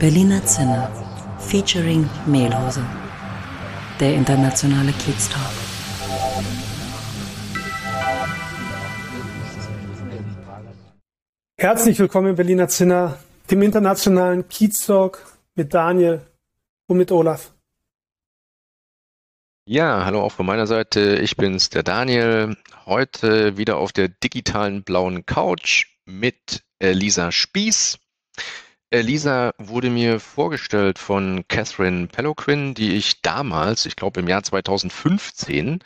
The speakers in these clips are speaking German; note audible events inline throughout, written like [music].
Berliner Zinne featuring Mehlhose. Der internationale Kiez-Talk. Herzlich willkommen im Berliner Zinner, dem internationalen Kiez-Talk mit Daniel und mit Olaf. Ja, hallo auch von meiner Seite. Ich bin's, der Daniel. Heute wieder auf der digitalen blauen Couch mit Lisa Spieß. Lisa wurde mir vorgestellt von Catherine Peloquin, die ich damals, ich glaube im Jahr 2015,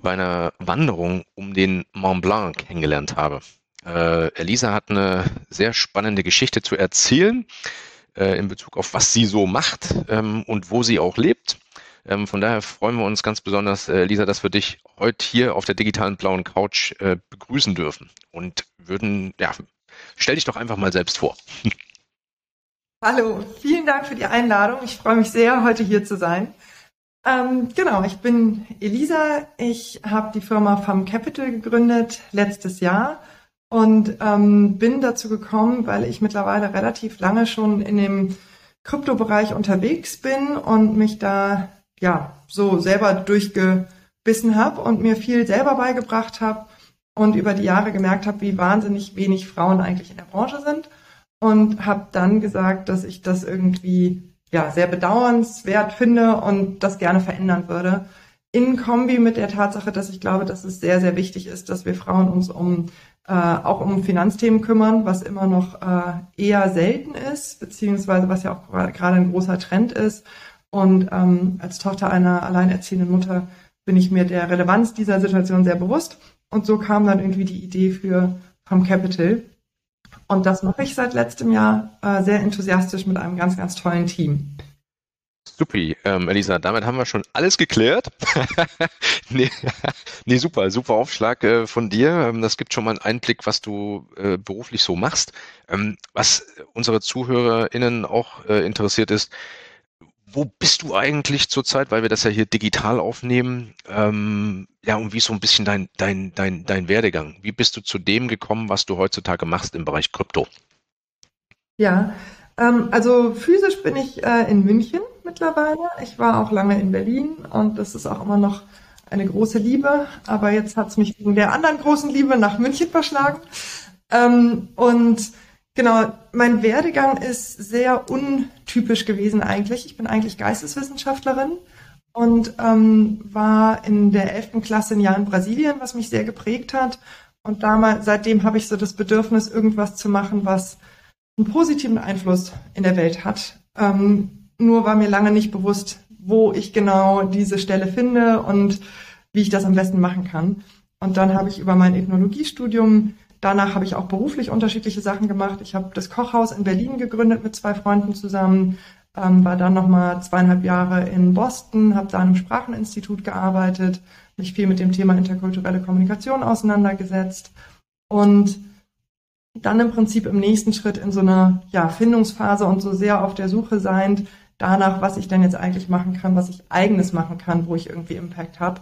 bei einer Wanderung um den Mont Blanc kennengelernt habe. Äh, Elisa hat eine sehr spannende Geschichte zu erzählen äh, in Bezug auf was sie so macht ähm, und wo sie auch lebt. Ähm, von daher freuen wir uns ganz besonders, äh, Lisa, dass wir dich heute hier auf der digitalen blauen Couch äh, begrüßen dürfen und würden, ja, stell dich doch einfach mal selbst vor. [laughs] Hallo, vielen Dank für die Einladung. Ich freue mich sehr, heute hier zu sein. Ähm, genau, ich bin Elisa. Ich habe die Firma Farm Capital gegründet letztes Jahr und ähm, bin dazu gekommen, weil ich mittlerweile relativ lange schon in dem Kryptobereich unterwegs bin und mich da ja so selber durchgebissen habe und mir viel selber beigebracht habe und über die Jahre gemerkt habe, wie wahnsinnig wenig Frauen eigentlich in der Branche sind und habe dann gesagt, dass ich das irgendwie ja sehr bedauernswert finde und das gerne verändern würde. In Kombi mit der Tatsache, dass ich glaube, dass es sehr, sehr wichtig ist, dass wir Frauen uns um äh, auch um Finanzthemen kümmern, was immer noch äh, eher selten ist, beziehungsweise was ja auch gerade ein großer Trend ist. Und ähm, als Tochter einer alleinerziehenden Mutter bin ich mir der Relevanz dieser Situation sehr bewusst. Und so kam dann irgendwie die Idee für From Capital, und das mache ich seit letztem Jahr äh, sehr enthusiastisch mit einem ganz, ganz tollen Team. Supi, ähm, Elisa, damit haben wir schon alles geklärt. [laughs] nee, nee, super, super Aufschlag äh, von dir. Ähm, das gibt schon mal einen Einblick, was du äh, beruflich so machst. Ähm, was unsere ZuhörerInnen auch äh, interessiert ist, wo bist du eigentlich zurzeit, weil wir das ja hier digital aufnehmen? Ähm, ja, und wie ist so ein bisschen dein, dein, dein, dein Werdegang? Wie bist du zu dem gekommen, was du heutzutage machst im Bereich Krypto? Ja, ähm, also physisch bin ich äh, in München mittlerweile. Ich war auch lange in Berlin und das ist auch immer noch eine große Liebe. Aber jetzt hat es mich wegen der anderen großen Liebe nach München verschlagen. Ähm, und Genau, mein Werdegang ist sehr untypisch gewesen eigentlich. Ich bin eigentlich Geisteswissenschaftlerin und ähm, war in der 11. Klasse ein Jahr in Brasilien, was mich sehr geprägt hat. Und damals, seitdem habe ich so das Bedürfnis, irgendwas zu machen, was einen positiven Einfluss in der Welt hat. Ähm, nur war mir lange nicht bewusst, wo ich genau diese Stelle finde und wie ich das am besten machen kann. Und dann habe ich über mein Ethnologiestudium Danach habe ich auch beruflich unterschiedliche Sachen gemacht. Ich habe das Kochhaus in Berlin gegründet mit zwei Freunden zusammen, ähm, war dann nochmal zweieinhalb Jahre in Boston, habe da an einem Spracheninstitut gearbeitet, mich viel mit dem Thema interkulturelle Kommunikation auseinandergesetzt und dann im Prinzip im nächsten Schritt in so einer ja, Findungsphase und so sehr auf der Suche seiend danach, was ich denn jetzt eigentlich machen kann, was ich eigenes machen kann, wo ich irgendwie Impact habe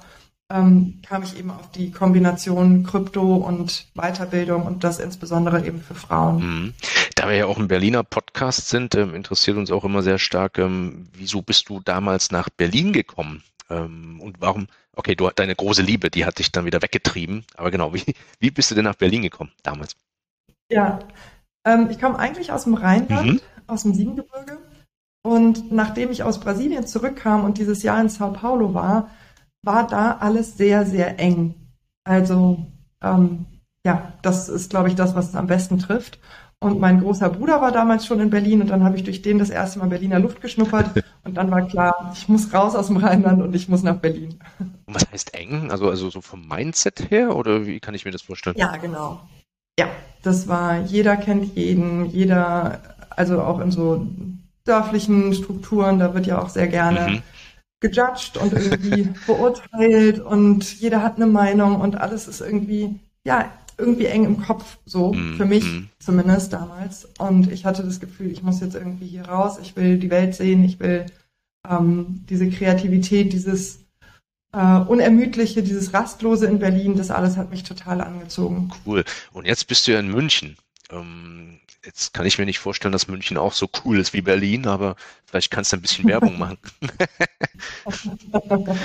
ähm, kam ich eben auf die Kombination Krypto und Weiterbildung und das insbesondere eben für Frauen. Mhm. Da wir ja auch ein Berliner Podcast sind, ähm, interessiert uns auch immer sehr stark, ähm, wieso bist du damals nach Berlin gekommen? Ähm, und warum, okay, du deine große Liebe, die hat dich dann wieder weggetrieben, aber genau, wie, [laughs] wie bist du denn nach Berlin gekommen damals? Ja, ähm, ich komme eigentlich aus dem Rheinland, mhm. aus dem Siebengebirge. Und nachdem ich aus Brasilien zurückkam und dieses Jahr in Sao Paulo war, war da alles sehr, sehr eng. Also ähm, ja, das ist, glaube ich, das, was es am besten trifft. Und mein großer Bruder war damals schon in Berlin und dann habe ich durch den das erste Mal Berliner Luft geschnuppert [laughs] und dann war klar, ich muss raus aus dem Rheinland und ich muss nach Berlin. Und was heißt eng? Also, also so vom Mindset her oder wie kann ich mir das vorstellen? Ja, genau. Ja, das war, jeder kennt jeden, jeder, also auch in so dörflichen Strukturen, da wird ja auch sehr gerne mhm gejudged und irgendwie [laughs] beurteilt und jeder hat eine Meinung und alles ist irgendwie, ja, irgendwie eng im Kopf, so mm, für mich mm. zumindest damals. Und ich hatte das Gefühl, ich muss jetzt irgendwie hier raus, ich will die Welt sehen, ich will ähm, diese Kreativität, dieses äh, Unermüdliche, dieses Rastlose in Berlin, das alles hat mich total angezogen. Cool. Und jetzt bist du ja in München. Ähm, jetzt kann ich mir nicht vorstellen, dass München auch so cool ist wie Berlin, aber vielleicht kannst du ein bisschen Werbung [laughs] machen. [laughs]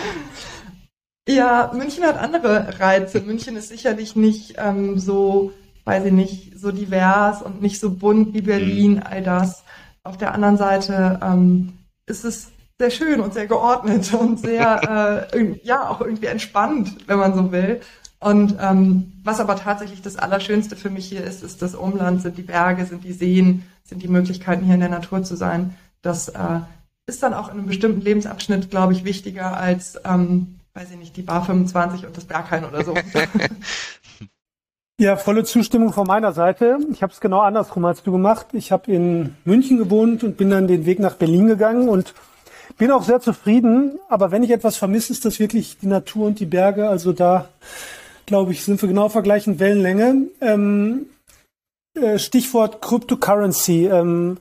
ja, München hat andere Reize. München ist sicherlich nicht ähm, so, weiß ich nicht, so divers und nicht so bunt wie Berlin, mhm. all das. Auf der anderen Seite ähm, ist es sehr schön und sehr geordnet und sehr, [laughs] äh, ja, auch irgendwie entspannt, wenn man so will. Und ähm, was aber tatsächlich das Allerschönste für mich hier ist, ist das Umland, sind die Berge, sind die Seen, sind die Möglichkeiten, hier in der Natur zu sein. Das äh, ist dann auch in einem bestimmten Lebensabschnitt, glaube ich, wichtiger als, ähm, weiß ich nicht, die Bar 25 und das Berghain oder so. [laughs] Ja, volle Zustimmung von meiner Seite. Ich habe es genau andersrum als du gemacht. Ich habe in München gewohnt und bin dann den Weg nach Berlin gegangen und bin auch sehr zufrieden. Aber wenn ich etwas vermisse, ist das wirklich die Natur und die Berge. Also da glaube ich, sind wir genau auf Wellenlänge. Ähm, äh, Stichwort Cryptocurrency. Ähm,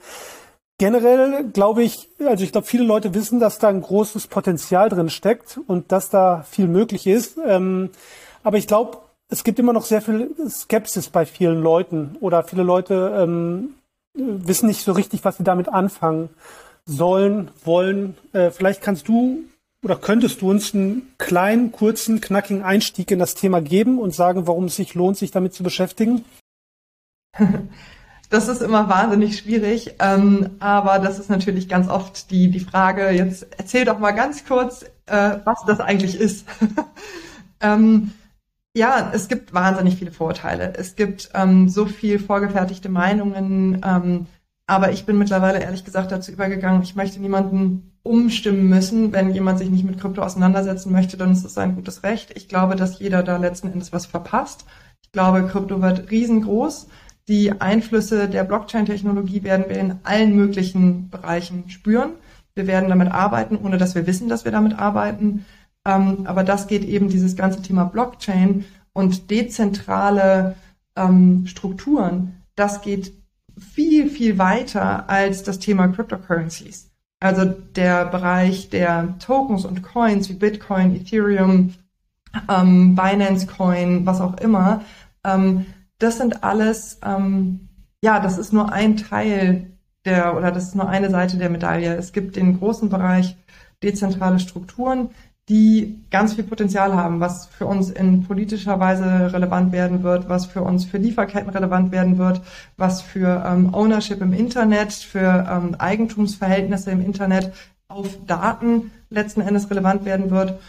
generell glaube ich, also ich glaube, viele Leute wissen, dass da ein großes Potenzial drin steckt und dass da viel möglich ist. Ähm, aber ich glaube, es gibt immer noch sehr viel Skepsis bei vielen Leuten oder viele Leute ähm, wissen nicht so richtig, was sie damit anfangen sollen, wollen. Äh, vielleicht kannst du oder könntest du uns einen kleinen, kurzen, knackigen Einstieg in das Thema geben und sagen, warum es sich lohnt, sich damit zu beschäftigen? [laughs] Das ist immer wahnsinnig schwierig, ähm, aber das ist natürlich ganz oft die, die Frage, jetzt erzähl doch mal ganz kurz, äh, was das eigentlich ist. [laughs] ähm, ja, es gibt wahnsinnig viele Vorurteile. Es gibt ähm, so viel vorgefertigte Meinungen, ähm, aber ich bin mittlerweile ehrlich gesagt dazu übergegangen, ich möchte niemanden umstimmen müssen. Wenn jemand sich nicht mit Krypto auseinandersetzen möchte, dann ist es sein gutes Recht. Ich glaube, dass jeder da letzten Endes was verpasst. Ich glaube, Krypto wird riesengroß. Die Einflüsse der Blockchain-Technologie werden wir in allen möglichen Bereichen spüren. Wir werden damit arbeiten, ohne dass wir wissen, dass wir damit arbeiten. Ähm, aber das geht eben dieses ganze Thema Blockchain und dezentrale ähm, Strukturen. Das geht viel, viel weiter als das Thema Cryptocurrencies. Also der Bereich der Tokens und Coins wie Bitcoin, Ethereum, ähm, Binance Coin, was auch immer, ähm, das sind alles, ähm, ja, das ist nur ein Teil der, oder das ist nur eine Seite der Medaille. Es gibt den großen Bereich dezentrale Strukturen, die ganz viel Potenzial haben, was für uns in politischer Weise relevant werden wird, was für uns für Lieferketten relevant werden wird, was für ähm, Ownership im Internet, für ähm, Eigentumsverhältnisse im Internet auf Daten letzten Endes relevant werden wird.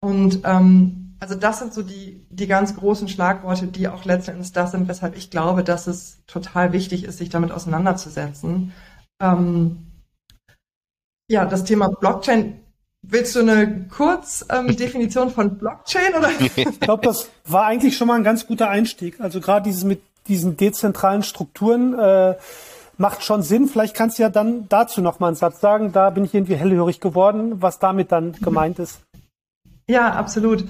Und ähm, also das sind so die, die ganz großen Schlagworte, die auch letzten Endes das sind, weshalb ich glaube, dass es total wichtig ist, sich damit auseinanderzusetzen. Ähm, ja, das Thema Blockchain Willst du eine Kurzdefinition ähm, [laughs] von Blockchain oder? [laughs] ich glaube, das war eigentlich schon mal ein ganz guter Einstieg. Also gerade dieses mit diesen dezentralen Strukturen äh, macht schon Sinn. Vielleicht kannst du ja dann dazu noch mal einen Satz sagen. Da bin ich irgendwie hellhörig geworden, was damit dann gemeint ist. Ja, absolut.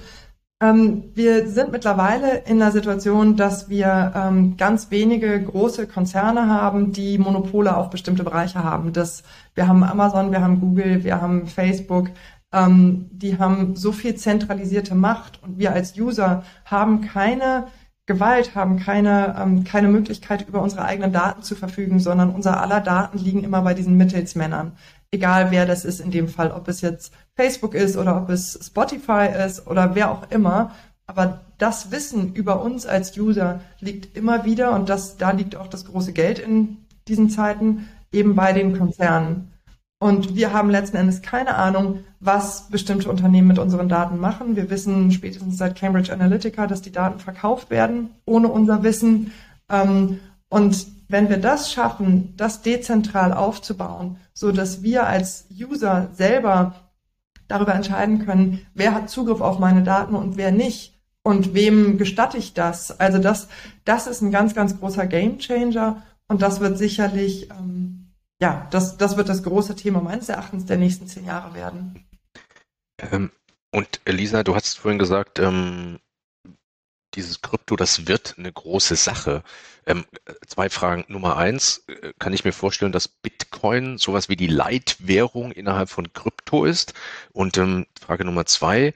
Ähm, wir sind mittlerweile in einer Situation, dass wir ähm, ganz wenige große Konzerne haben, die Monopole auf bestimmte Bereiche haben. Das, wir haben Amazon, wir haben Google, wir haben Facebook. Ähm, die haben so viel zentralisierte Macht und wir als User haben keine Gewalt, haben keine, ähm, keine Möglichkeit, über unsere eigenen Daten zu verfügen, sondern unser aller Daten liegen immer bei diesen Mittelsmännern egal wer das ist in dem Fall, ob es jetzt Facebook ist oder ob es Spotify ist oder wer auch immer. Aber das Wissen über uns als User liegt immer wieder und das, da liegt auch das große Geld in diesen Zeiten eben bei den Konzernen. Und wir haben letzten Endes keine Ahnung, was bestimmte Unternehmen mit unseren Daten machen. Wir wissen spätestens seit Cambridge Analytica, dass die Daten verkauft werden, ohne unser Wissen. Ähm, und wenn wir das schaffen, das dezentral aufzubauen, so dass wir als User selber darüber entscheiden können, wer hat Zugriff auf meine Daten und wer nicht und wem gestatte ich das. Also das, das ist ein ganz, ganz großer Gamechanger und das wird sicherlich, ähm, ja, das, das wird das große Thema meines Erachtens der nächsten zehn Jahre werden. Ähm, und Elisa, du hast vorhin gesagt, ähm, dieses Krypto, das wird eine große Sache. Ähm, zwei Fragen. Nummer eins, äh, kann ich mir vorstellen, dass Bitcoin sowas wie die Leitwährung innerhalb von Krypto ist? Und ähm, Frage Nummer zwei,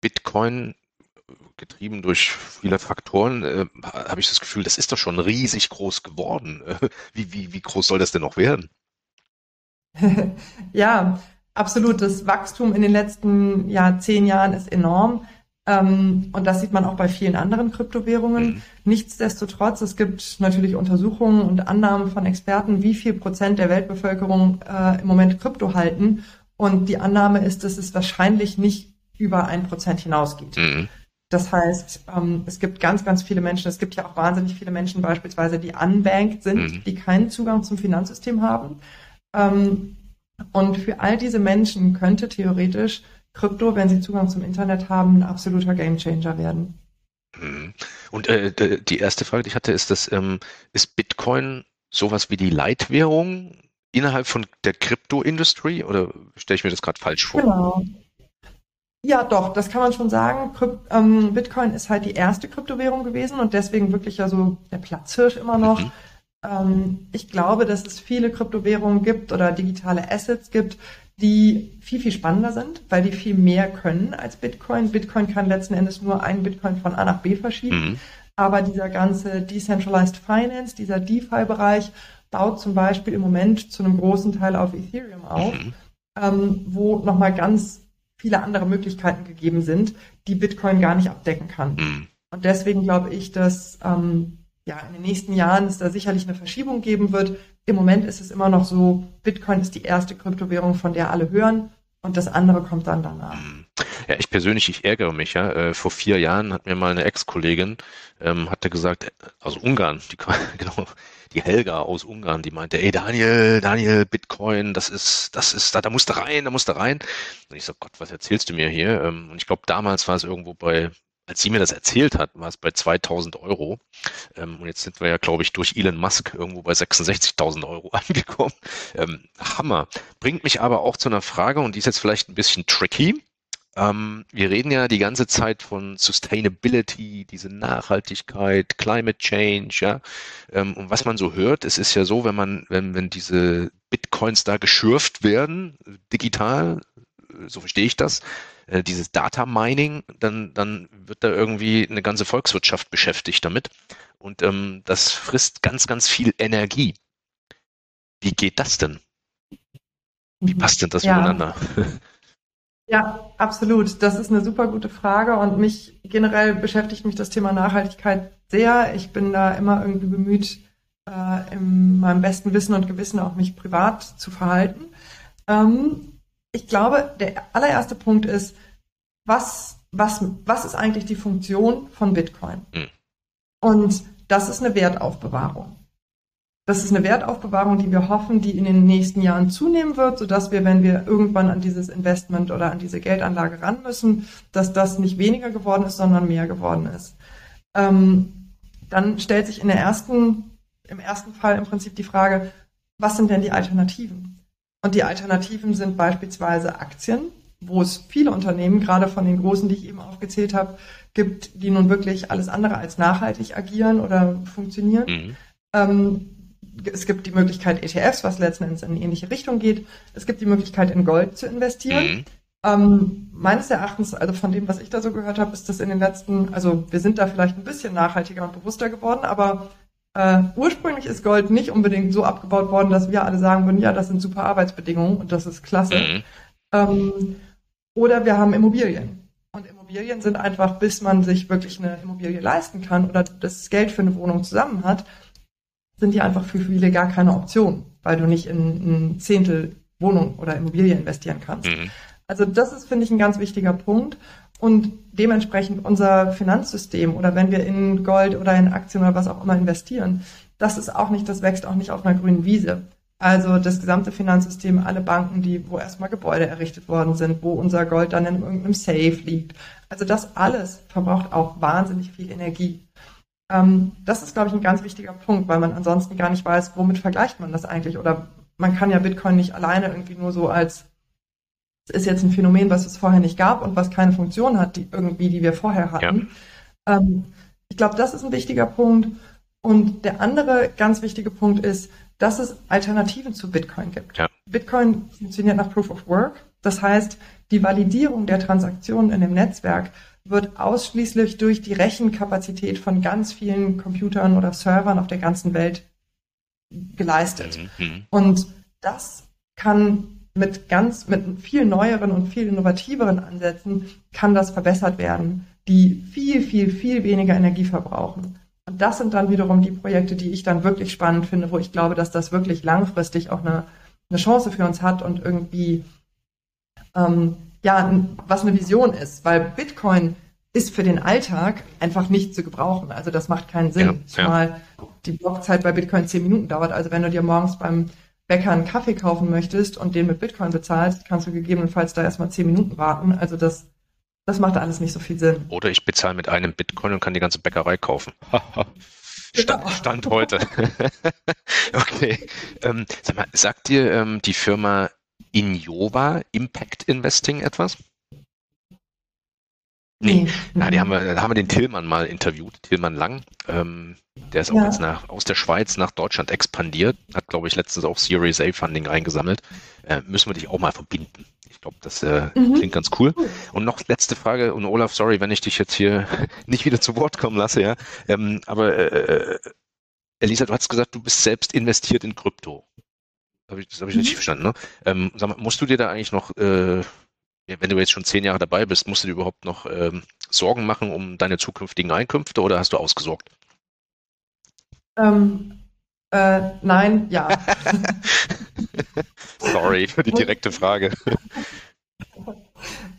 Bitcoin getrieben durch viele Faktoren, äh, habe ich das Gefühl, das ist doch schon riesig groß geworden. [laughs] wie, wie, wie groß soll das denn noch werden? [laughs] ja, absolut. Das Wachstum in den letzten ja, zehn Jahren ist enorm. Ähm, und das sieht man auch bei vielen anderen Kryptowährungen. Mhm. Nichtsdestotrotz, es gibt natürlich Untersuchungen und Annahmen von Experten, wie viel Prozent der Weltbevölkerung äh, im Moment Krypto halten. Und die Annahme ist, dass es wahrscheinlich nicht über ein Prozent hinausgeht. Mhm. Das heißt, ähm, es gibt ganz, ganz viele Menschen, es gibt ja auch wahnsinnig viele Menschen beispielsweise, die unbanked sind, mhm. die keinen Zugang zum Finanzsystem haben. Ähm, und für all diese Menschen könnte theoretisch Krypto, wenn sie Zugang zum Internet haben, ein absoluter Gamechanger werden. Mhm. Und äh, die erste Frage, die ich hatte, ist, dass, ähm, ist Bitcoin sowas wie die Leitwährung innerhalb von der Krypto-Industrie oder stelle ich mir das gerade falsch vor? Genau. Ja, doch, das kann man schon sagen. Krypt, ähm, Bitcoin ist halt die erste Kryptowährung gewesen und deswegen wirklich ja so der Platzhirsch immer noch. Mhm. Ähm, ich glaube, dass es viele Kryptowährungen gibt oder digitale Assets gibt, die viel, viel spannender sind, weil die viel mehr können als Bitcoin. Bitcoin kann letzten Endes nur einen Bitcoin von A nach B verschieben. Mhm. Aber dieser ganze Decentralized Finance, dieser DeFi-Bereich baut zum Beispiel im Moment zu einem großen Teil auf Ethereum auf, mhm. ähm, wo nochmal ganz viele andere Möglichkeiten gegeben sind, die Bitcoin gar nicht abdecken kann. Mhm. Und deswegen glaube ich, dass ähm, ja, in den nächsten Jahren es da sicherlich eine Verschiebung geben wird. Im Moment ist es immer noch so, Bitcoin ist die erste Kryptowährung, von der alle hören und das andere kommt dann danach. Ja, ich persönlich, ich ärgere mich, ja. Äh, vor vier Jahren hat mir mal eine Ex-Kollegin, ähm, hatte gesagt, äh, aus Ungarn, die, [laughs] genau, die Helga aus Ungarn, die meinte, ey Daniel, Daniel, Bitcoin, das ist, das ist, da, da musst du rein, da musst du rein. Und ich so, Gott, was erzählst du mir hier? Ähm, und ich glaube, damals war es irgendwo bei als sie mir das erzählt hat, war es bei 2000 Euro. Ähm, und jetzt sind wir ja, glaube ich, durch Elon Musk irgendwo bei 66.000 Euro [laughs] angekommen. Ähm, Hammer. Bringt mich aber auch zu einer Frage, und die ist jetzt vielleicht ein bisschen tricky. Ähm, wir reden ja die ganze Zeit von Sustainability, diese Nachhaltigkeit, Climate Change, ja. Und was man so hört, es ist ja so, wenn man, wenn, wenn diese Bitcoins da geschürft werden, digital, so verstehe ich das, äh, dieses Data Mining, dann, dann wird da irgendwie eine ganze Volkswirtschaft beschäftigt damit. Und ähm, das frisst ganz, ganz viel Energie. Wie geht das denn? Wie passt denn das ja. miteinander? Ja, absolut. Das ist eine super gute Frage und mich generell beschäftigt mich das Thema Nachhaltigkeit sehr. Ich bin da immer irgendwie bemüht, äh, in meinem besten Wissen und Gewissen auch mich privat zu verhalten. Ähm, ich glaube, der allererste Punkt ist, was, was, was ist eigentlich die Funktion von Bitcoin? Mhm. Und das ist eine Wertaufbewahrung. Das ist eine Wertaufbewahrung, die wir hoffen, die in den nächsten Jahren zunehmen wird, sodass wir, wenn wir irgendwann an dieses Investment oder an diese Geldanlage ran müssen, dass das nicht weniger geworden ist, sondern mehr geworden ist. Ähm, dann stellt sich in der ersten, im ersten Fall im Prinzip die Frage, was sind denn die Alternativen? Und die Alternativen sind beispielsweise Aktien, wo es viele Unternehmen, gerade von den großen, die ich eben aufgezählt habe, gibt, die nun wirklich alles andere als nachhaltig agieren oder funktionieren. Mhm. Ähm, es gibt die Möglichkeit ETFs, was letzten Endes in eine ähnliche Richtung geht. Es gibt die Möglichkeit, in Gold zu investieren. Mhm. Ähm, meines Erachtens, also von dem, was ich da so gehört habe, ist das in den letzten, also wir sind da vielleicht ein bisschen nachhaltiger und bewusster geworden, aber äh, ursprünglich ist Gold nicht unbedingt so abgebaut worden, dass wir alle sagen würden, ja, das sind super Arbeitsbedingungen und das ist klasse. Mhm. Ähm, oder wir haben Immobilien. Und Immobilien sind einfach, bis man sich wirklich eine Immobilie leisten kann oder das Geld für eine Wohnung zusammen hat, sind die einfach für viele gar keine Option, weil du nicht in ein Zehntel Wohnung oder Immobilie investieren kannst. Mhm. Also das ist, finde ich, ein ganz wichtiger Punkt. Und dementsprechend unser Finanzsystem oder wenn wir in Gold oder in Aktien oder was auch immer investieren, das ist auch nicht, das wächst auch nicht auf einer grünen Wiese. Also das gesamte Finanzsystem, alle Banken, die, wo erstmal Gebäude errichtet worden sind, wo unser Gold dann in irgendeinem Safe liegt. Also das alles verbraucht auch wahnsinnig viel Energie. Ähm, das ist, glaube ich, ein ganz wichtiger Punkt, weil man ansonsten gar nicht weiß, womit vergleicht man das eigentlich. Oder man kann ja Bitcoin nicht alleine irgendwie nur so als ist jetzt ein Phänomen, was es vorher nicht gab und was keine Funktion hat, die irgendwie, die wir vorher hatten. Ja. Ähm, ich glaube, das ist ein wichtiger Punkt. Und der andere ganz wichtige Punkt ist, dass es Alternativen zu Bitcoin gibt. Ja. Bitcoin funktioniert nach Proof of Work. Das heißt, die Validierung der Transaktionen in dem Netzwerk wird ausschließlich durch die Rechenkapazität von ganz vielen Computern oder Servern auf der ganzen Welt geleistet. Mhm. mhm. Und das kann mit ganz, mit viel neueren und viel innovativeren Ansätzen kann das verbessert werden, die viel, viel, viel weniger Energie verbrauchen. Und das sind dann wiederum die Projekte, die ich dann wirklich spannend finde, wo ich glaube, dass das wirklich langfristig auch eine, eine Chance für uns hat und irgendwie, ähm, ja, was eine Vision ist, weil Bitcoin ist für den Alltag einfach nicht zu gebrauchen. Also das macht keinen Sinn. Ja, Zumal ja. die Blockzeit bei Bitcoin zehn Minuten dauert. Also wenn du dir morgens beim Bäcker einen Kaffee kaufen möchtest und den mit Bitcoin bezahlst, kannst du gegebenenfalls da erstmal zehn Minuten warten. Also das, das macht alles nicht so viel Sinn. Oder ich bezahle mit einem Bitcoin und kann die ganze Bäckerei kaufen. [laughs] Stand. Stand heute. [laughs] okay. Ähm, sag mal, sagt dir ähm, die Firma Injova Impact Investing etwas? Nee, na, die haben wir, da haben wir den Tillmann mal interviewt, Tillmann Lang. Ähm, der ist auch ja. jetzt nach, aus der Schweiz nach Deutschland expandiert, hat, glaube ich, letztens auch Series A Funding eingesammelt. Äh, müssen wir dich auch mal verbinden. Ich glaube, das äh, mhm. klingt ganz cool. Und noch letzte Frage, und Olaf, sorry, wenn ich dich jetzt hier [laughs] nicht wieder zu Wort kommen lasse, ja. Ähm, aber äh, Elisa, du hast gesagt, du bist selbst investiert in Krypto. Hab ich, das habe ich mhm. richtig verstanden, ne? Ähm, sag mal, musst du dir da eigentlich noch äh, wenn du jetzt schon zehn Jahre dabei bist, musst du dir überhaupt noch ähm, Sorgen machen um deine zukünftigen Einkünfte oder hast du ausgesorgt? Ähm, äh, nein, ja. [laughs] Sorry für die direkte Frage. [laughs]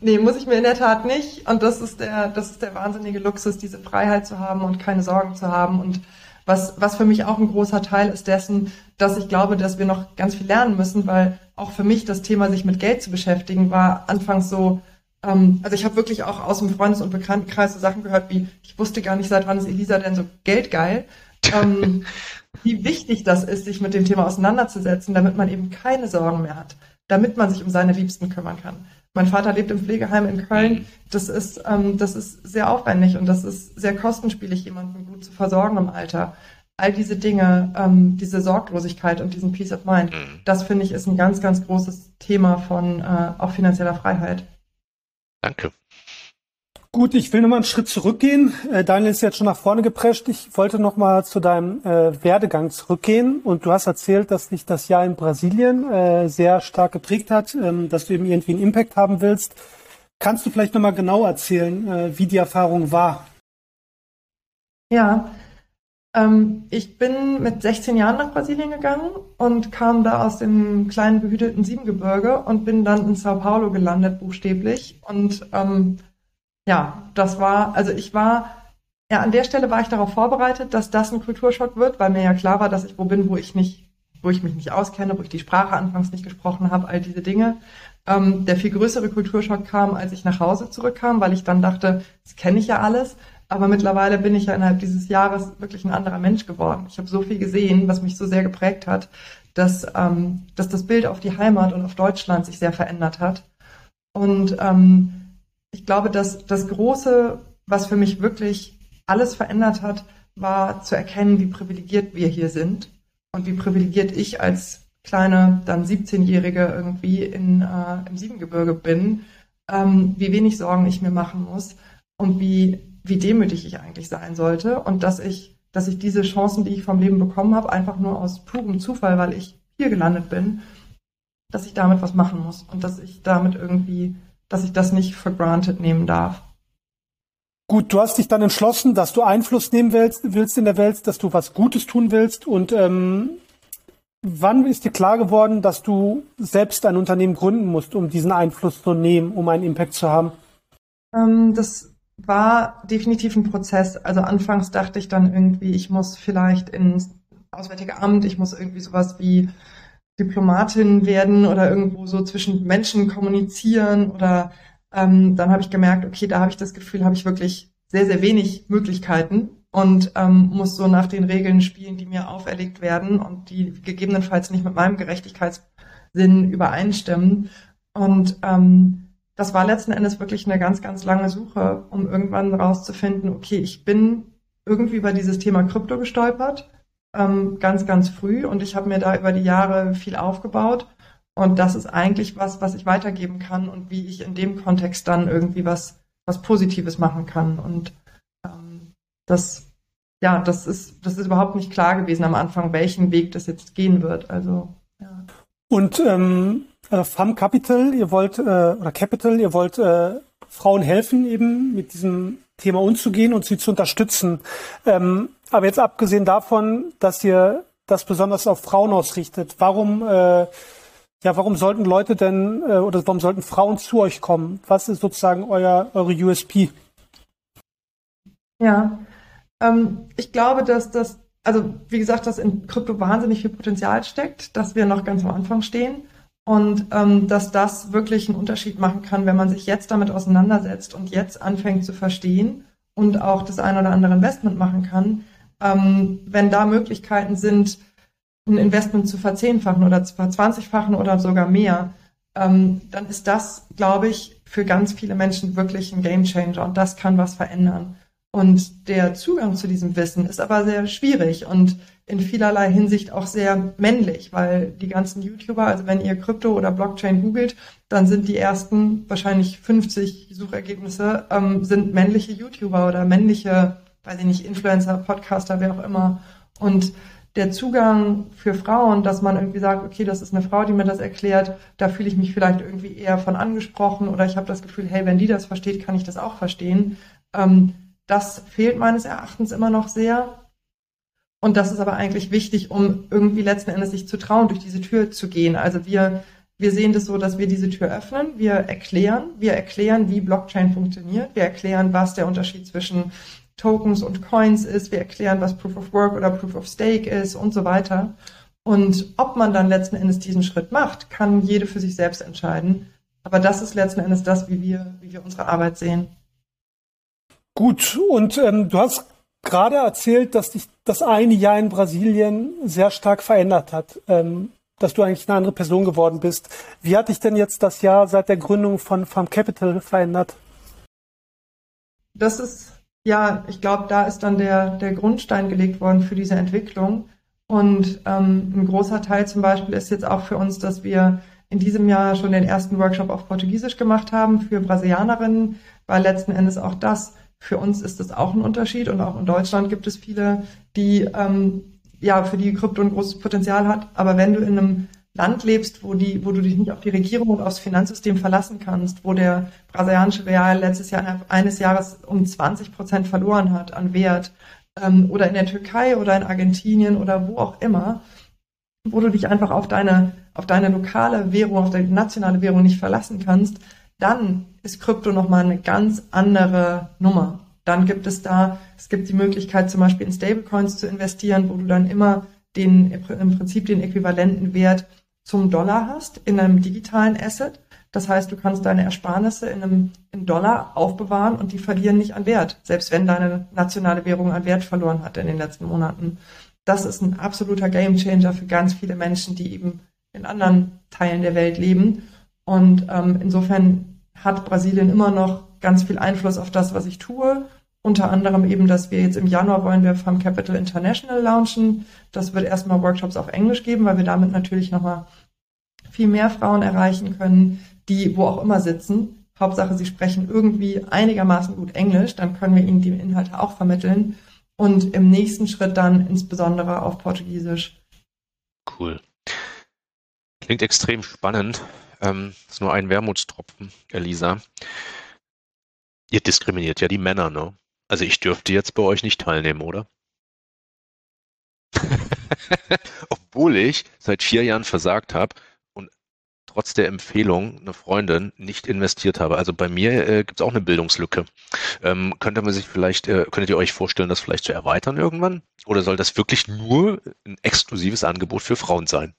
Nee, muss ich mir in der Tat nicht. Und das ist der, das ist der wahnsinnige Luxus, diese Freiheit zu haben und keine Sorgen zu haben und was, was für mich auch ein großer Teil ist dessen, dass ich glaube, dass wir noch ganz viel lernen müssen, weil auch für mich das Thema, sich mit Geld zu beschäftigen, war anfangs so, ähm, also ich habe wirklich auch aus dem Freundes- und Bekanntenkreis so Sachen gehört wie, ich wusste gar nicht, seit wann ist Elisa denn so geldgeil. Ähm, [laughs] wie wichtig das ist, sich mit dem Thema auseinanderzusetzen, damit man eben keine Sorgen mehr hat, damit man sich um seine Liebsten kümmern kann. Mein Vater lebt im Pflegeheim in Köln. Mhm. Das ist, ähm, das ist sehr aufwendig und das ist sehr kostenspielig, jemanden gut zu versorgen im Alter. All diese Dinge, ähm, diese Sorglosigkeit und diesen Peace of Mind, mhm. das finde ich ist ein ganz, ganz großes Thema von äh, auch finanzieller Freiheit. Danke. Gut, ich will nochmal einen Schritt zurückgehen. Äh, Daniel ist jetzt schon nach vorne geprescht. Ich wollte nochmal zu deinem äh, Werdegang zurückgehen. Und du hast erzählt, dass dich das Jahr in Brasilien äh, sehr stark geprägt hat, ähm, dass du eben irgendwie einen Impact haben willst. Kannst du vielleicht nochmal genau erzählen, äh, wie die Erfahrung war? Ja, ähm, ich bin mit 16 Jahren nach Brasilien gegangen und kam da aus dem kleinen behüteten Siebengebirge und bin dann in Sao Paulo gelandet, buchstäblich. Und ähm, ja, das war, also ich war, ja, an der Stelle war ich darauf vorbereitet, dass das ein Kulturschock wird, weil mir ja klar war, dass ich wo bin, wo ich nicht, wo ich mich nicht auskenne, wo ich die Sprache anfangs nicht gesprochen habe, all diese Dinge. Ähm, der viel größere Kulturschock kam, als ich nach Hause zurückkam, weil ich dann dachte, das kenne ich ja alles. Aber mittlerweile bin ich ja innerhalb dieses Jahres wirklich ein anderer Mensch geworden. Ich habe so viel gesehen, was mich so sehr geprägt hat, dass, ähm, dass das Bild auf die Heimat und auf Deutschland sich sehr verändert hat. Und ähm, ich glaube, dass das Große, was für mich wirklich alles verändert hat, war zu erkennen, wie privilegiert wir hier sind und wie privilegiert ich als kleine, dann 17-Jährige irgendwie in, äh, im Siebengebirge bin, ähm, wie wenig Sorgen ich mir machen muss und wie, wie demütig ich eigentlich sein sollte und dass ich, dass ich diese Chancen, die ich vom Leben bekommen habe, einfach nur aus purem Zufall, weil ich hier gelandet bin, dass ich damit was machen muss und dass ich damit irgendwie dass ich das nicht for granted nehmen darf. Gut, du hast dich dann entschlossen, dass du Einfluss nehmen willst, willst in der Welt, dass du was Gutes tun willst. Und ähm, wann ist dir klar geworden, dass du selbst ein Unternehmen gründen musst, um diesen Einfluss zu nehmen, um einen Impact zu haben? Ähm, das war definitiv ein Prozess. Also anfangs dachte ich dann irgendwie, ich muss vielleicht ins Auswärtige Amt, ich muss irgendwie sowas wie Diplomatin werden oder irgendwo so zwischen Menschen kommunizieren oder ähm, dann habe ich gemerkt, okay, da habe ich das Gefühl, habe ich wirklich sehr, sehr wenig Möglichkeiten und ähm, muss so nach den Regeln spielen, die mir auferlegt werden und die gegebenenfalls nicht mit meinem Gerechtigkeitssinn übereinstimmen. Und ähm, das war letzten Endes wirklich eine ganz, ganz lange Suche, um irgendwann rauszufinden, okay, ich bin irgendwie über dieses Thema Krypto gestolpert ähm, ganz, ganz früh und ich habe mir da über die Jahre viel aufgebaut. Und das ist eigentlich was, was ich weitergeben kann und wie ich in dem Kontext dann irgendwie was, was Positives machen kann. Und ähm, das, ja, das ist, das ist überhaupt nicht klar gewesen am Anfang, welchen Weg das jetzt gehen wird. Also, ja. Und ähm, also Fam Capital, ihr wollt, äh, oder Capital, ihr wollt äh, Frauen helfen, eben mit diesem Thema umzugehen und sie zu unterstützen. Ähm, aber jetzt abgesehen davon, dass ihr das besonders auf Frauen ausrichtet, warum, äh, ja, warum sollten Leute denn äh, oder warum sollten Frauen zu euch kommen? Was ist sozusagen euer eure USP? Ja, ähm, ich glaube, dass das, also wie gesagt, dass in Krypto wahnsinnig viel Potenzial steckt, dass wir noch ganz am Anfang stehen und ähm, dass das wirklich einen Unterschied machen kann, wenn man sich jetzt damit auseinandersetzt und jetzt anfängt zu verstehen und auch das ein oder andere Investment machen kann, ähm, wenn da Möglichkeiten sind, ein Investment zu verzehnfachen oder zu verzwanzigfachen oder sogar mehr, ähm, dann ist das, glaube ich, für ganz viele Menschen wirklich ein Gamechanger und das kann was verändern. Und der Zugang zu diesem Wissen ist aber sehr schwierig und in vielerlei Hinsicht auch sehr männlich, weil die ganzen YouTuber, also wenn ihr Krypto oder Blockchain googelt, dann sind die ersten wahrscheinlich 50 Suchergebnisse ähm, sind männliche YouTuber oder männliche, weiß ich nicht, Influencer, Podcaster, wer auch immer. Und der Zugang für Frauen, dass man irgendwie sagt, okay, das ist eine Frau, die mir das erklärt, da fühle ich mich vielleicht irgendwie eher von angesprochen oder ich habe das Gefühl, hey, wenn die das versteht, kann ich das auch verstehen. Ähm, das fehlt meines Erachtens immer noch sehr. Und das ist aber eigentlich wichtig, um irgendwie letzten Endes sich zu trauen, durch diese Tür zu gehen. Also wir, wir sehen das so, dass wir diese Tür öffnen, wir erklären, wir erklären, wie Blockchain funktioniert, wir erklären, was der Unterschied zwischen Tokens und Coins ist, wir erklären, was Proof of Work oder Proof of Stake ist und so weiter. Und ob man dann letzten Endes diesen Schritt macht, kann jede für sich selbst entscheiden. Aber das ist letzten Endes das, wie wir, wie wir unsere Arbeit sehen. Gut, und ähm, du hast gerade erzählt, dass dich das eine Jahr in Brasilien sehr stark verändert hat, ähm, dass du eigentlich eine andere Person geworden bist. Wie hat dich denn jetzt das Jahr seit der Gründung von Farm Capital verändert? Das ist, ja, ich glaube, da ist dann der, der Grundstein gelegt worden für diese Entwicklung. Und ähm, ein großer Teil zum Beispiel ist jetzt auch für uns, dass wir in diesem Jahr schon den ersten Workshop auf Portugiesisch gemacht haben für Brasilianerinnen, weil letzten Endes auch das für uns ist das auch ein Unterschied und auch in Deutschland gibt es viele, die ähm, ja für die Krypto ein großes Potenzial hat. Aber wenn du in einem Land lebst, wo die, wo du dich nicht auf die Regierung und aufs Finanzsystem verlassen kannst, wo der brasilianische Real letztes Jahr innerhalb eines Jahres um 20 Prozent verloren hat an Wert, ähm, oder in der Türkei oder in Argentinien oder wo auch immer, wo du dich einfach auf deine, auf deine lokale Währung, auf deine nationale Währung nicht verlassen kannst, dann ist Krypto nochmal eine ganz andere Nummer. Dann gibt es da, es gibt die Möglichkeit zum Beispiel in Stablecoins zu investieren, wo du dann immer den, im Prinzip den äquivalenten Wert zum Dollar hast in einem digitalen Asset. Das heißt, du kannst deine Ersparnisse in einem in Dollar aufbewahren und die verlieren nicht an Wert, selbst wenn deine nationale Währung an Wert verloren hat in den letzten Monaten. Das ist ein absoluter Gamechanger für ganz viele Menschen, die eben in anderen Teilen der Welt leben. Und ähm, insofern hat Brasilien immer noch ganz viel Einfluss auf das, was ich tue. Unter anderem eben, dass wir jetzt im Januar wollen wir Farm Capital International launchen. Das wird erstmal Workshops auf Englisch geben, weil wir damit natürlich nochmal viel mehr Frauen erreichen können, die wo auch immer sitzen. Hauptsache, sie sprechen irgendwie einigermaßen gut Englisch, dann können wir ihnen die Inhalte auch vermitteln. Und im nächsten Schritt dann insbesondere auf Portugiesisch. Cool. Klingt extrem spannend. Ähm, ist nur ein Wermutstropfen, Elisa. Ihr diskriminiert ja die Männer, ne? Also ich dürfte jetzt bei euch nicht teilnehmen, oder? [laughs] Obwohl ich seit vier Jahren versagt habe und trotz der Empfehlung einer Freundin nicht investiert habe. Also bei mir äh, gibt es auch eine Bildungslücke. Ähm, könnte man sich vielleicht, äh, könntet ihr euch vorstellen, das vielleicht zu erweitern irgendwann? Oder soll das wirklich nur ein exklusives Angebot für Frauen sein?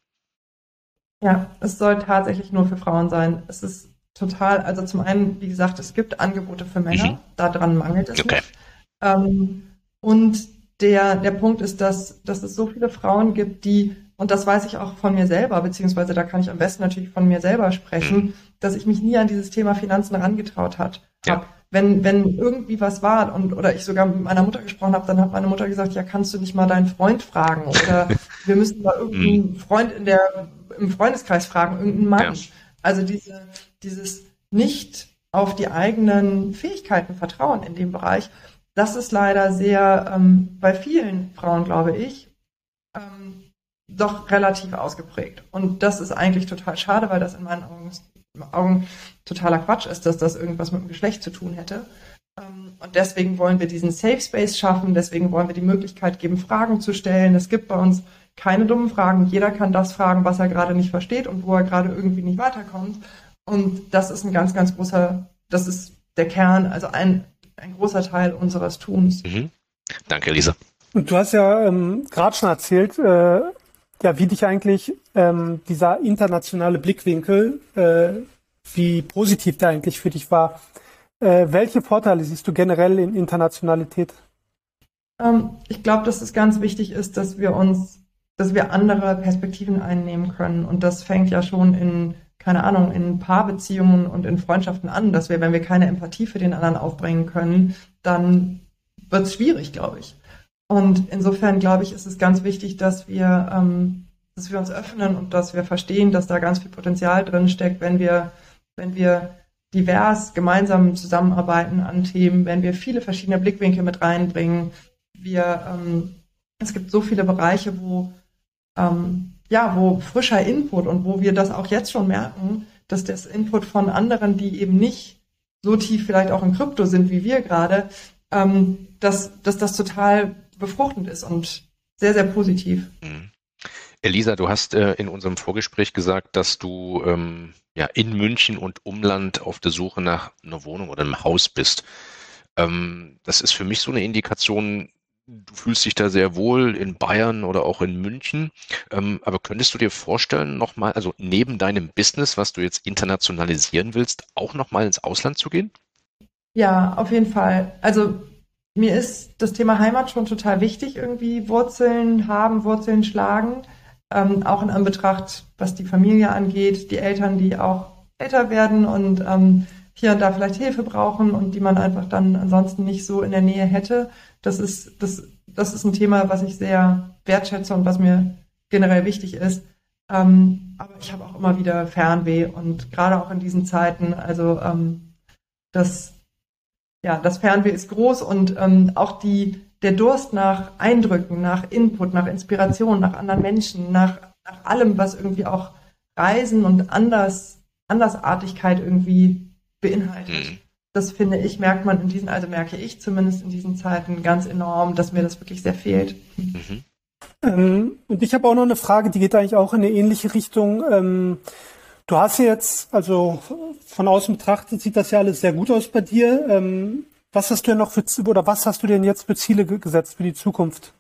Ja, es soll tatsächlich nur für Frauen sein. Es ist total, also zum einen, wie gesagt, es gibt Angebote für Männer, mhm. daran mangelt es okay. nicht. Ähm, und der, der Punkt ist, dass, dass es so viele Frauen gibt, die, und das weiß ich auch von mir selber, beziehungsweise da kann ich am besten natürlich von mir selber sprechen, mhm. dass ich mich nie an dieses Thema Finanzen herangetraut hat. Ja. Hab. Wenn, wenn irgendwie was war und oder ich sogar mit meiner Mutter gesprochen habe, dann hat meine Mutter gesagt, ja, kannst du nicht mal deinen Freund fragen oder [laughs] wir müssen mal irgendeinen mhm. Freund in der im Freundeskreis fragen, irgendeinen Mann. Ja. Also diese, dieses nicht auf die eigenen Fähigkeiten vertrauen in dem Bereich. Das ist leider sehr ähm, bei vielen Frauen, glaube ich, ähm, doch relativ ausgeprägt. Und das ist eigentlich total schade, weil das in meinen Augen, Augen totaler Quatsch ist, dass das irgendwas mit dem Geschlecht zu tun hätte. Ähm, und deswegen wollen wir diesen Safe Space schaffen, deswegen wollen wir die Möglichkeit geben, Fragen zu stellen. Es gibt bei uns keine dummen Fragen. Jeder kann das fragen, was er gerade nicht versteht und wo er gerade irgendwie nicht weiterkommt. Und das ist ein ganz, ganz großer, das ist der Kern, also ein, ein großer Teil unseres Tuns. Mhm. Danke, Lisa. Und du hast ja ähm, gerade schon erzählt, äh, ja, wie dich eigentlich ähm, dieser internationale Blickwinkel, äh, wie positiv der eigentlich für dich war. Äh, welche Vorteile siehst du generell in Internationalität? Ähm, ich glaube, dass es ganz wichtig ist, dass wir uns, dass wir andere Perspektiven einnehmen können. Und das fängt ja schon in, keine Ahnung, in Paarbeziehungen und in Freundschaften an, dass wir, wenn wir keine Empathie für den anderen aufbringen können, dann wird es schwierig, glaube ich. Und insofern glaube ich, ist es ganz wichtig, dass wir, ähm, dass wir uns öffnen und dass wir verstehen, dass da ganz viel Potenzial drin steckt, wenn wir, wenn wir divers gemeinsam zusammenarbeiten an Themen, wenn wir viele verschiedene Blickwinkel mit reinbringen. Wir, ähm, es gibt so viele Bereiche, wo, ähm, ja, wo frischer Input und wo wir das auch jetzt schon merken, dass das Input von anderen, die eben nicht so tief vielleicht auch in Krypto sind wie wir gerade, ähm, dass, dass das total befruchtend ist und sehr, sehr positiv. Mhm. Elisa, du hast äh, in unserem Vorgespräch gesagt, dass du ähm, ja in München und Umland auf der Suche nach einer Wohnung oder einem Haus bist. Ähm, das ist für mich so eine Indikation, du fühlst dich da sehr wohl in Bayern oder auch in München. Ähm, aber könntest du dir vorstellen, nochmal, also neben deinem Business, was du jetzt internationalisieren willst, auch nochmal ins Ausland zu gehen? Ja, auf jeden Fall. Also mir ist das Thema Heimat schon total wichtig, irgendwie Wurzeln haben, Wurzeln schlagen ähm, auch in Anbetracht, was die Familie angeht, die Eltern, die auch älter werden und ähm, hier und da vielleicht Hilfe brauchen und die man einfach dann ansonsten nicht so in der Nähe hätte. Das ist, das, das ist ein Thema, was ich sehr wertschätze und was mir generell wichtig ist. Ähm, aber ich habe auch immer wieder Fernweh und gerade auch in diesen Zeiten, also ähm, das, ja, das Fernweh ist groß und ähm, auch die der Durst nach Eindrücken, nach Input, nach Inspiration, nach anderen Menschen, nach, nach allem, was irgendwie auch Reisen und Anders, Andersartigkeit irgendwie beinhaltet. Mhm. Das finde ich, merkt man in diesen, also merke ich zumindest in diesen Zeiten ganz enorm, dass mir das wirklich sehr fehlt. Mhm. Ähm, und ich habe auch noch eine Frage, die geht eigentlich auch in eine ähnliche Richtung. Ähm, du hast jetzt, also von außen betrachtet sieht das ja alles sehr gut aus bei dir. Ähm, was hast du denn noch für oder was hast du denn jetzt für Ziele gesetzt für die Zukunft?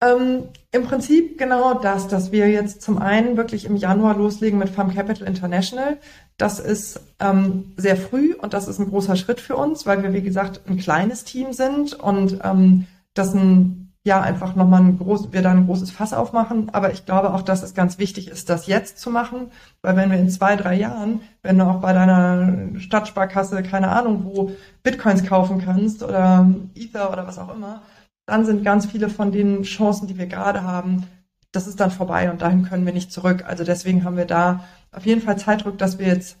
Ähm, Im Prinzip genau das, dass wir jetzt zum einen wirklich im Januar loslegen mit Farm Capital International. Das ist ähm, sehr früh und das ist ein großer Schritt für uns, weil wir, wie gesagt, ein kleines Team sind und ähm, das ein ja einfach nochmal ein groß, wir da ein großes Fass aufmachen. Aber ich glaube auch, dass es ganz wichtig ist, das jetzt zu machen, weil wenn wir in zwei, drei Jahren, wenn du auch bei deiner Stadtsparkasse, keine Ahnung, wo Bitcoins kaufen kannst oder Ether oder was auch immer, dann sind ganz viele von den Chancen, die wir gerade haben, das ist dann vorbei und dahin können wir nicht zurück. Also deswegen haben wir da auf jeden Fall Zeitdruck, dass wir jetzt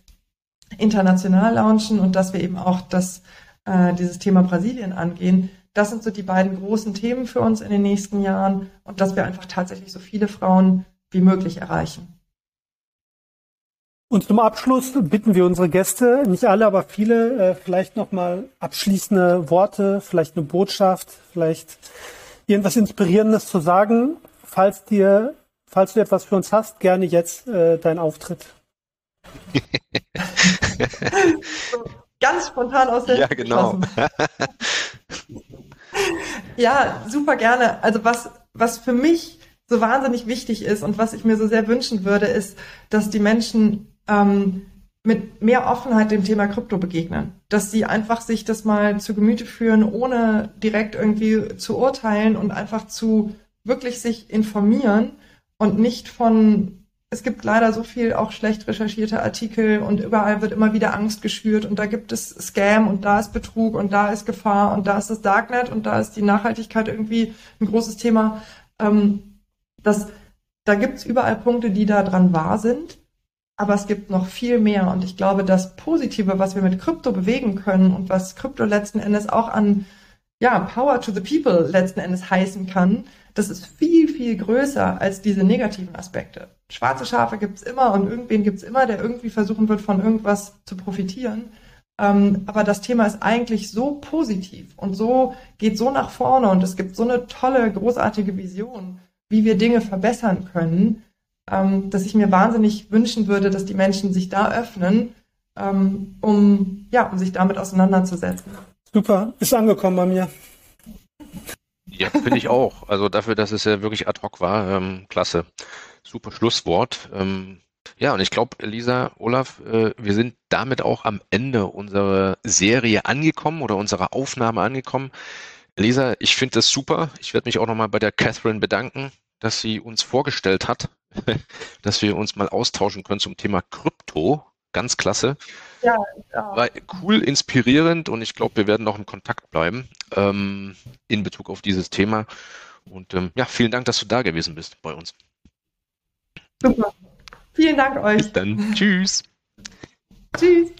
international launchen und dass wir eben auch das, äh, dieses Thema Brasilien angehen, das sind so die beiden großen Themen für uns in den nächsten Jahren und dass wir einfach tatsächlich so viele Frauen wie möglich erreichen. Und zum Abschluss bitten wir unsere Gäste, nicht alle, aber viele, äh, vielleicht nochmal abschließende Worte, vielleicht eine Botschaft, vielleicht irgendwas Inspirierendes zu sagen. Falls dir, falls du etwas für uns hast, gerne jetzt äh, dein Auftritt. [laughs] Ganz spontan aus der Ja, genau. [laughs] Ja, super gerne. Also was, was für mich so wahnsinnig wichtig ist und was ich mir so sehr wünschen würde, ist, dass die Menschen ähm, mit mehr Offenheit dem Thema Krypto begegnen. Dass sie einfach sich das mal zu Gemüte führen, ohne direkt irgendwie zu urteilen und einfach zu wirklich sich informieren und nicht von es gibt leider so viel auch schlecht recherchierte Artikel und überall wird immer wieder Angst geschürt und da gibt es Scam und da ist Betrug und da ist Gefahr und da ist das Darknet und da ist die Nachhaltigkeit irgendwie ein großes Thema. Ähm, das, da gibt es überall Punkte, die da dran wahr sind. aber es gibt noch viel mehr. Und ich glaube, das Positive, was wir mit Krypto bewegen können und was Krypto letzten Endes auch an ja, Power to the People letzten Endes heißen kann, das ist viel, viel größer als diese negativen Aspekte. Schwarze Schafe gibt's immer und irgendwen gibt's immer, der irgendwie versuchen wird, von irgendwas zu profitieren. Ähm, aber das Thema ist eigentlich so positiv und so geht so nach vorne und es gibt so eine tolle, großartige Vision, wie wir Dinge verbessern können, ähm, dass ich mir wahnsinnig wünschen würde, dass die Menschen sich da öffnen, ähm, um, ja, um sich damit auseinanderzusetzen. Super, ist angekommen bei mir. Ja, finde ich auch. Also dafür, dass es ja wirklich ad hoc war, ähm, klasse. Super Schlusswort. Ähm, ja, und ich glaube, Lisa, Olaf, äh, wir sind damit auch am Ende unserer Serie angekommen oder unserer Aufnahme angekommen. Lisa, ich finde das super. Ich werde mich auch nochmal bei der Catherine bedanken, dass sie uns vorgestellt hat, [laughs] dass wir uns mal austauschen können zum Thema Krypto. Ganz klasse. Ja. War cool, inspirierend und ich glaube, wir werden noch in Kontakt bleiben ähm, in Bezug auf dieses Thema. Und ähm, ja, vielen Dank, dass du da gewesen bist bei uns. Super. Vielen Dank euch. Bis dann. Tschüss. Tschüss.